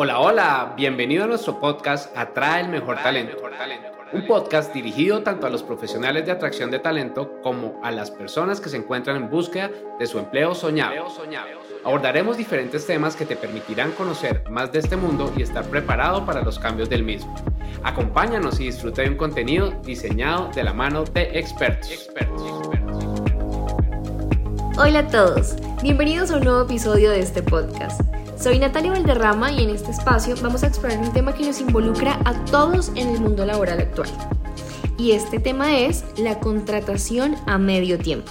Hola, hola, bienvenido a nuestro podcast Atrae el Mejor Talento. Un podcast dirigido tanto a los profesionales de atracción de talento como a las personas que se encuentran en búsqueda de su empleo soñado. Abordaremos diferentes temas que te permitirán conocer más de este mundo y estar preparado para los cambios del mismo. Acompáñanos y disfruta de un contenido diseñado de la mano de expertos. Hola a todos, bienvenidos a un nuevo episodio de este podcast. Soy Natalia Valderrama y en este espacio vamos a explorar un tema que nos involucra a todos en el mundo laboral actual. Y este tema es la contratación a medio tiempo.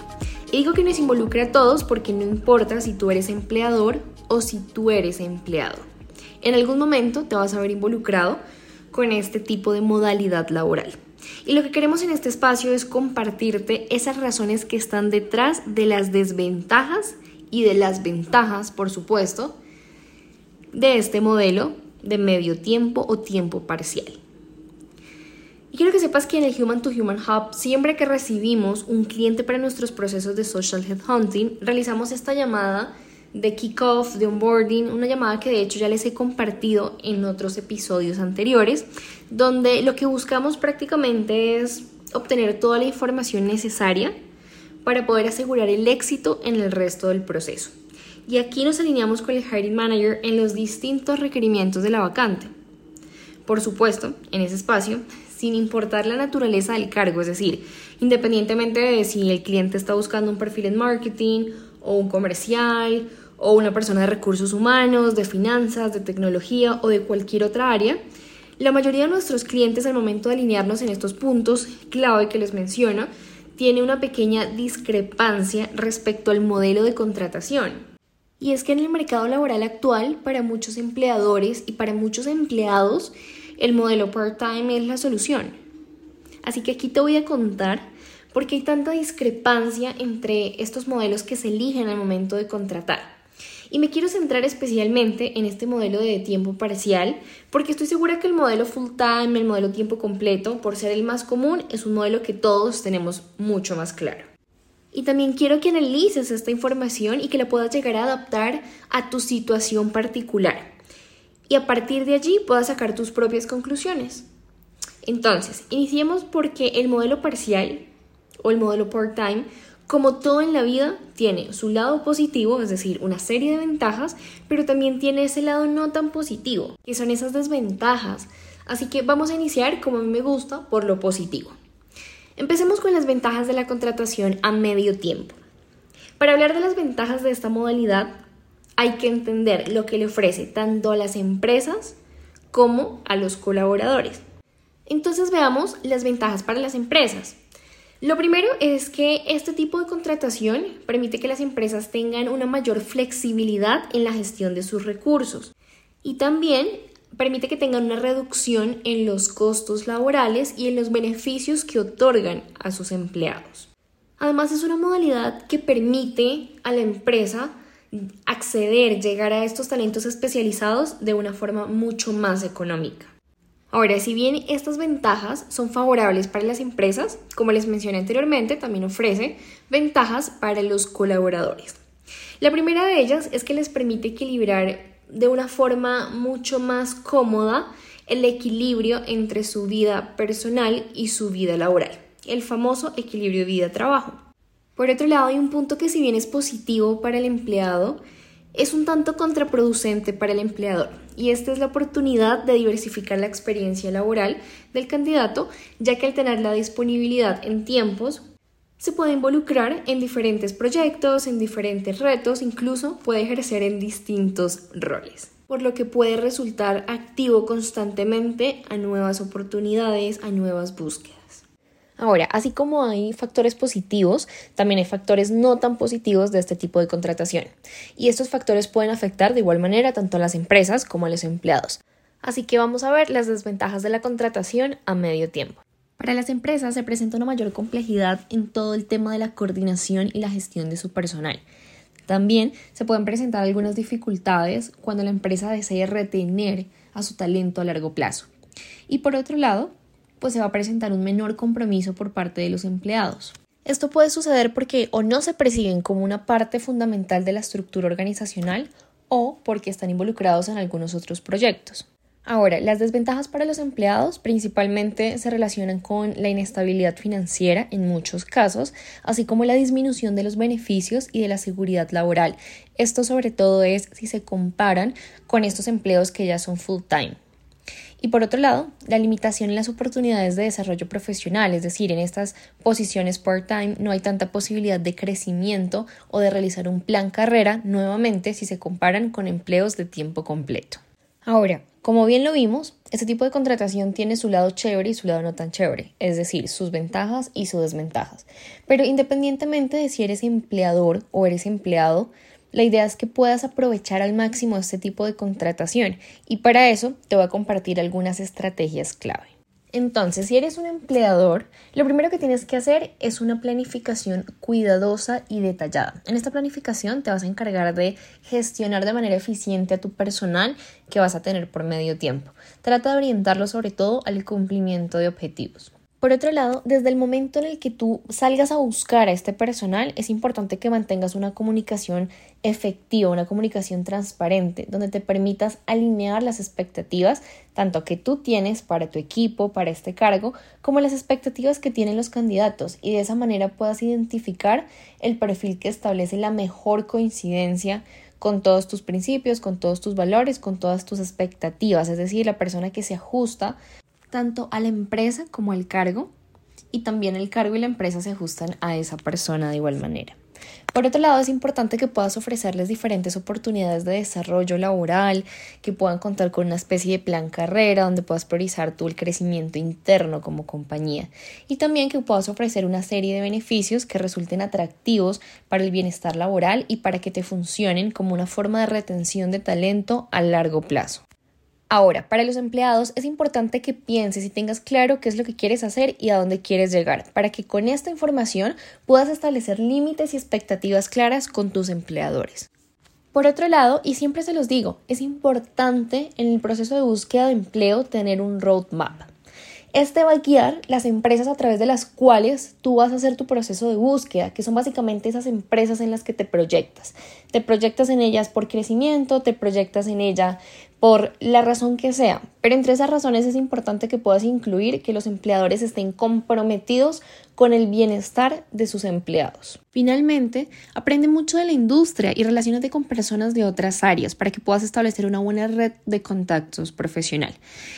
Y digo que nos involucra a todos porque no importa si tú eres empleador o si tú eres empleado. En algún momento te vas a ver involucrado con este tipo de modalidad laboral. Y lo que queremos en este espacio es compartirte esas razones que están detrás de las desventajas y de las ventajas, por supuesto, de este modelo de medio tiempo o tiempo parcial. Y quiero que sepas que en el Human to Human Hub, siempre que recibimos un cliente para nuestros procesos de social headhunting, realizamos esta llamada de kickoff, de onboarding, una llamada que de hecho ya les he compartido en otros episodios anteriores, donde lo que buscamos prácticamente es obtener toda la información necesaria para poder asegurar el éxito en el resto del proceso. Y aquí nos alineamos con el hiring manager en los distintos requerimientos de la vacante. Por supuesto, en ese espacio, sin importar la naturaleza del cargo, es decir, independientemente de si el cliente está buscando un perfil en marketing o un comercial o una persona de recursos humanos, de finanzas, de tecnología o de cualquier otra área, la mayoría de nuestros clientes al momento de alinearnos en estos puntos clave que les menciono, tiene una pequeña discrepancia respecto al modelo de contratación. Y es que en el mercado laboral actual, para muchos empleadores y para muchos empleados, el modelo part-time es la solución. Así que aquí te voy a contar por qué hay tanta discrepancia entre estos modelos que se eligen al momento de contratar. Y me quiero centrar especialmente en este modelo de tiempo parcial, porque estoy segura que el modelo full time, el modelo tiempo completo, por ser el más común, es un modelo que todos tenemos mucho más claro. Y también quiero que analices esta información y que la puedas llegar a adaptar a tu situación particular. Y a partir de allí puedas sacar tus propias conclusiones. Entonces, iniciemos porque el modelo parcial o el modelo part-time, como todo en la vida, tiene su lado positivo, es decir, una serie de ventajas, pero también tiene ese lado no tan positivo, que son esas desventajas. Así que vamos a iniciar, como a mí me gusta, por lo positivo. Empecemos con las ventajas de la contratación a medio tiempo. Para hablar de las ventajas de esta modalidad, hay que entender lo que le ofrece tanto a las empresas como a los colaboradores. Entonces veamos las ventajas para las empresas. Lo primero es que este tipo de contratación permite que las empresas tengan una mayor flexibilidad en la gestión de sus recursos y también permite que tengan una reducción en los costos laborales y en los beneficios que otorgan a sus empleados. Además es una modalidad que permite a la empresa acceder, llegar a estos talentos especializados de una forma mucho más económica. Ahora, si bien estas ventajas son favorables para las empresas, como les mencioné anteriormente, también ofrece ventajas para los colaboradores. La primera de ellas es que les permite equilibrar de una forma mucho más cómoda el equilibrio entre su vida personal y su vida laboral, el famoso equilibrio vida-trabajo. Por otro lado, hay un punto que si bien es positivo para el empleado, es un tanto contraproducente para el empleador, y esta es la oportunidad de diversificar la experiencia laboral del candidato, ya que al tener la disponibilidad en tiempos, se puede involucrar en diferentes proyectos, en diferentes retos, incluso puede ejercer en distintos roles, por lo que puede resultar activo constantemente a nuevas oportunidades, a nuevas búsquedas. Ahora, así como hay factores positivos, también hay factores no tan positivos de este tipo de contratación. Y estos factores pueden afectar de igual manera tanto a las empresas como a los empleados. Así que vamos a ver las desventajas de la contratación a medio tiempo. Para las empresas se presenta una mayor complejidad en todo el tema de la coordinación y la gestión de su personal. También se pueden presentar algunas dificultades cuando la empresa desea retener a su talento a largo plazo. Y por otro lado, pues se va a presentar un menor compromiso por parte de los empleados. Esto puede suceder porque o no se perciben como una parte fundamental de la estructura organizacional o porque están involucrados en algunos otros proyectos. Ahora, las desventajas para los empleados principalmente se relacionan con la inestabilidad financiera en muchos casos, así como la disminución de los beneficios y de la seguridad laboral. Esto sobre todo es si se comparan con estos empleos que ya son full time. Y por otro lado, la limitación en las oportunidades de desarrollo profesional, es decir, en estas posiciones part-time no hay tanta posibilidad de crecimiento o de realizar un plan carrera nuevamente si se comparan con empleos de tiempo completo. Ahora, como bien lo vimos, este tipo de contratación tiene su lado chévere y su lado no tan chévere, es decir, sus ventajas y sus desventajas. Pero independientemente de si eres empleador o eres empleado, la idea es que puedas aprovechar al máximo este tipo de contratación y para eso te voy a compartir algunas estrategias clave. Entonces, si eres un empleador, lo primero que tienes que hacer es una planificación cuidadosa y detallada. En esta planificación te vas a encargar de gestionar de manera eficiente a tu personal que vas a tener por medio tiempo. Trata de orientarlo sobre todo al cumplimiento de objetivos. Por otro lado, desde el momento en el que tú salgas a buscar a este personal, es importante que mantengas una comunicación efectiva, una comunicación transparente, donde te permitas alinear las expectativas tanto que tú tienes para tu equipo, para este cargo, como las expectativas que tienen los candidatos y de esa manera puedas identificar el perfil que establece la mejor coincidencia con todos tus principios, con todos tus valores, con todas tus expectativas, es decir, la persona que se ajusta tanto a la empresa como al cargo y también el cargo y la empresa se ajustan a esa persona de igual manera. Por otro lado, es importante que puedas ofrecerles diferentes oportunidades de desarrollo laboral, que puedan contar con una especie de plan carrera donde puedas priorizar tú el crecimiento interno como compañía y también que puedas ofrecer una serie de beneficios que resulten atractivos para el bienestar laboral y para que te funcionen como una forma de retención de talento a largo plazo. Ahora, para los empleados es importante que pienses y tengas claro qué es lo que quieres hacer y a dónde quieres llegar, para que con esta información puedas establecer límites y expectativas claras con tus empleadores. Por otro lado, y siempre se los digo, es importante en el proceso de búsqueda de empleo tener un roadmap. Este va a guiar las empresas a través de las cuales tú vas a hacer tu proceso de búsqueda, que son básicamente esas empresas en las que te proyectas. Te proyectas en ellas por crecimiento, te proyectas en ella por la razón que sea. Pero entre esas razones es importante que puedas incluir que los empleadores estén comprometidos con el bienestar de sus empleados. Finalmente, aprende mucho de la industria y relacionate con personas de otras áreas para que puedas establecer una buena red de contactos profesional.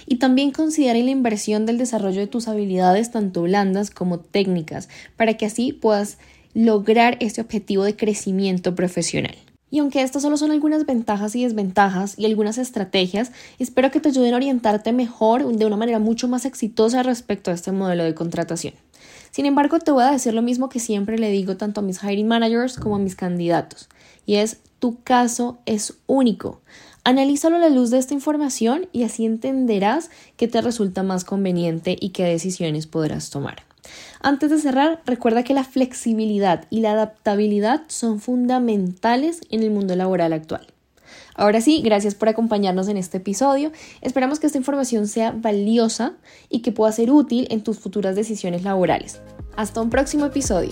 Y también considera la inversión del desarrollo de tus habilidades tanto blandas como técnicas para que así puedas lograr este objetivo de crecimiento profesional. Y aunque estas solo son algunas ventajas y desventajas y algunas estrategias, espero que te ayuden a orientarte mejor de una manera mucho más exitosa respecto a este modelo de contratación. Sin embargo, te voy a decir lo mismo que siempre le digo tanto a mis hiring managers como a mis candidatos, y es tu caso es único. Analízalo a la luz de esta información y así entenderás qué te resulta más conveniente y qué decisiones podrás tomar. Antes de cerrar, recuerda que la flexibilidad y la adaptabilidad son fundamentales en el mundo laboral actual. Ahora sí, gracias por acompañarnos en este episodio. Esperamos que esta información sea valiosa y que pueda ser útil en tus futuras decisiones laborales. Hasta un próximo episodio.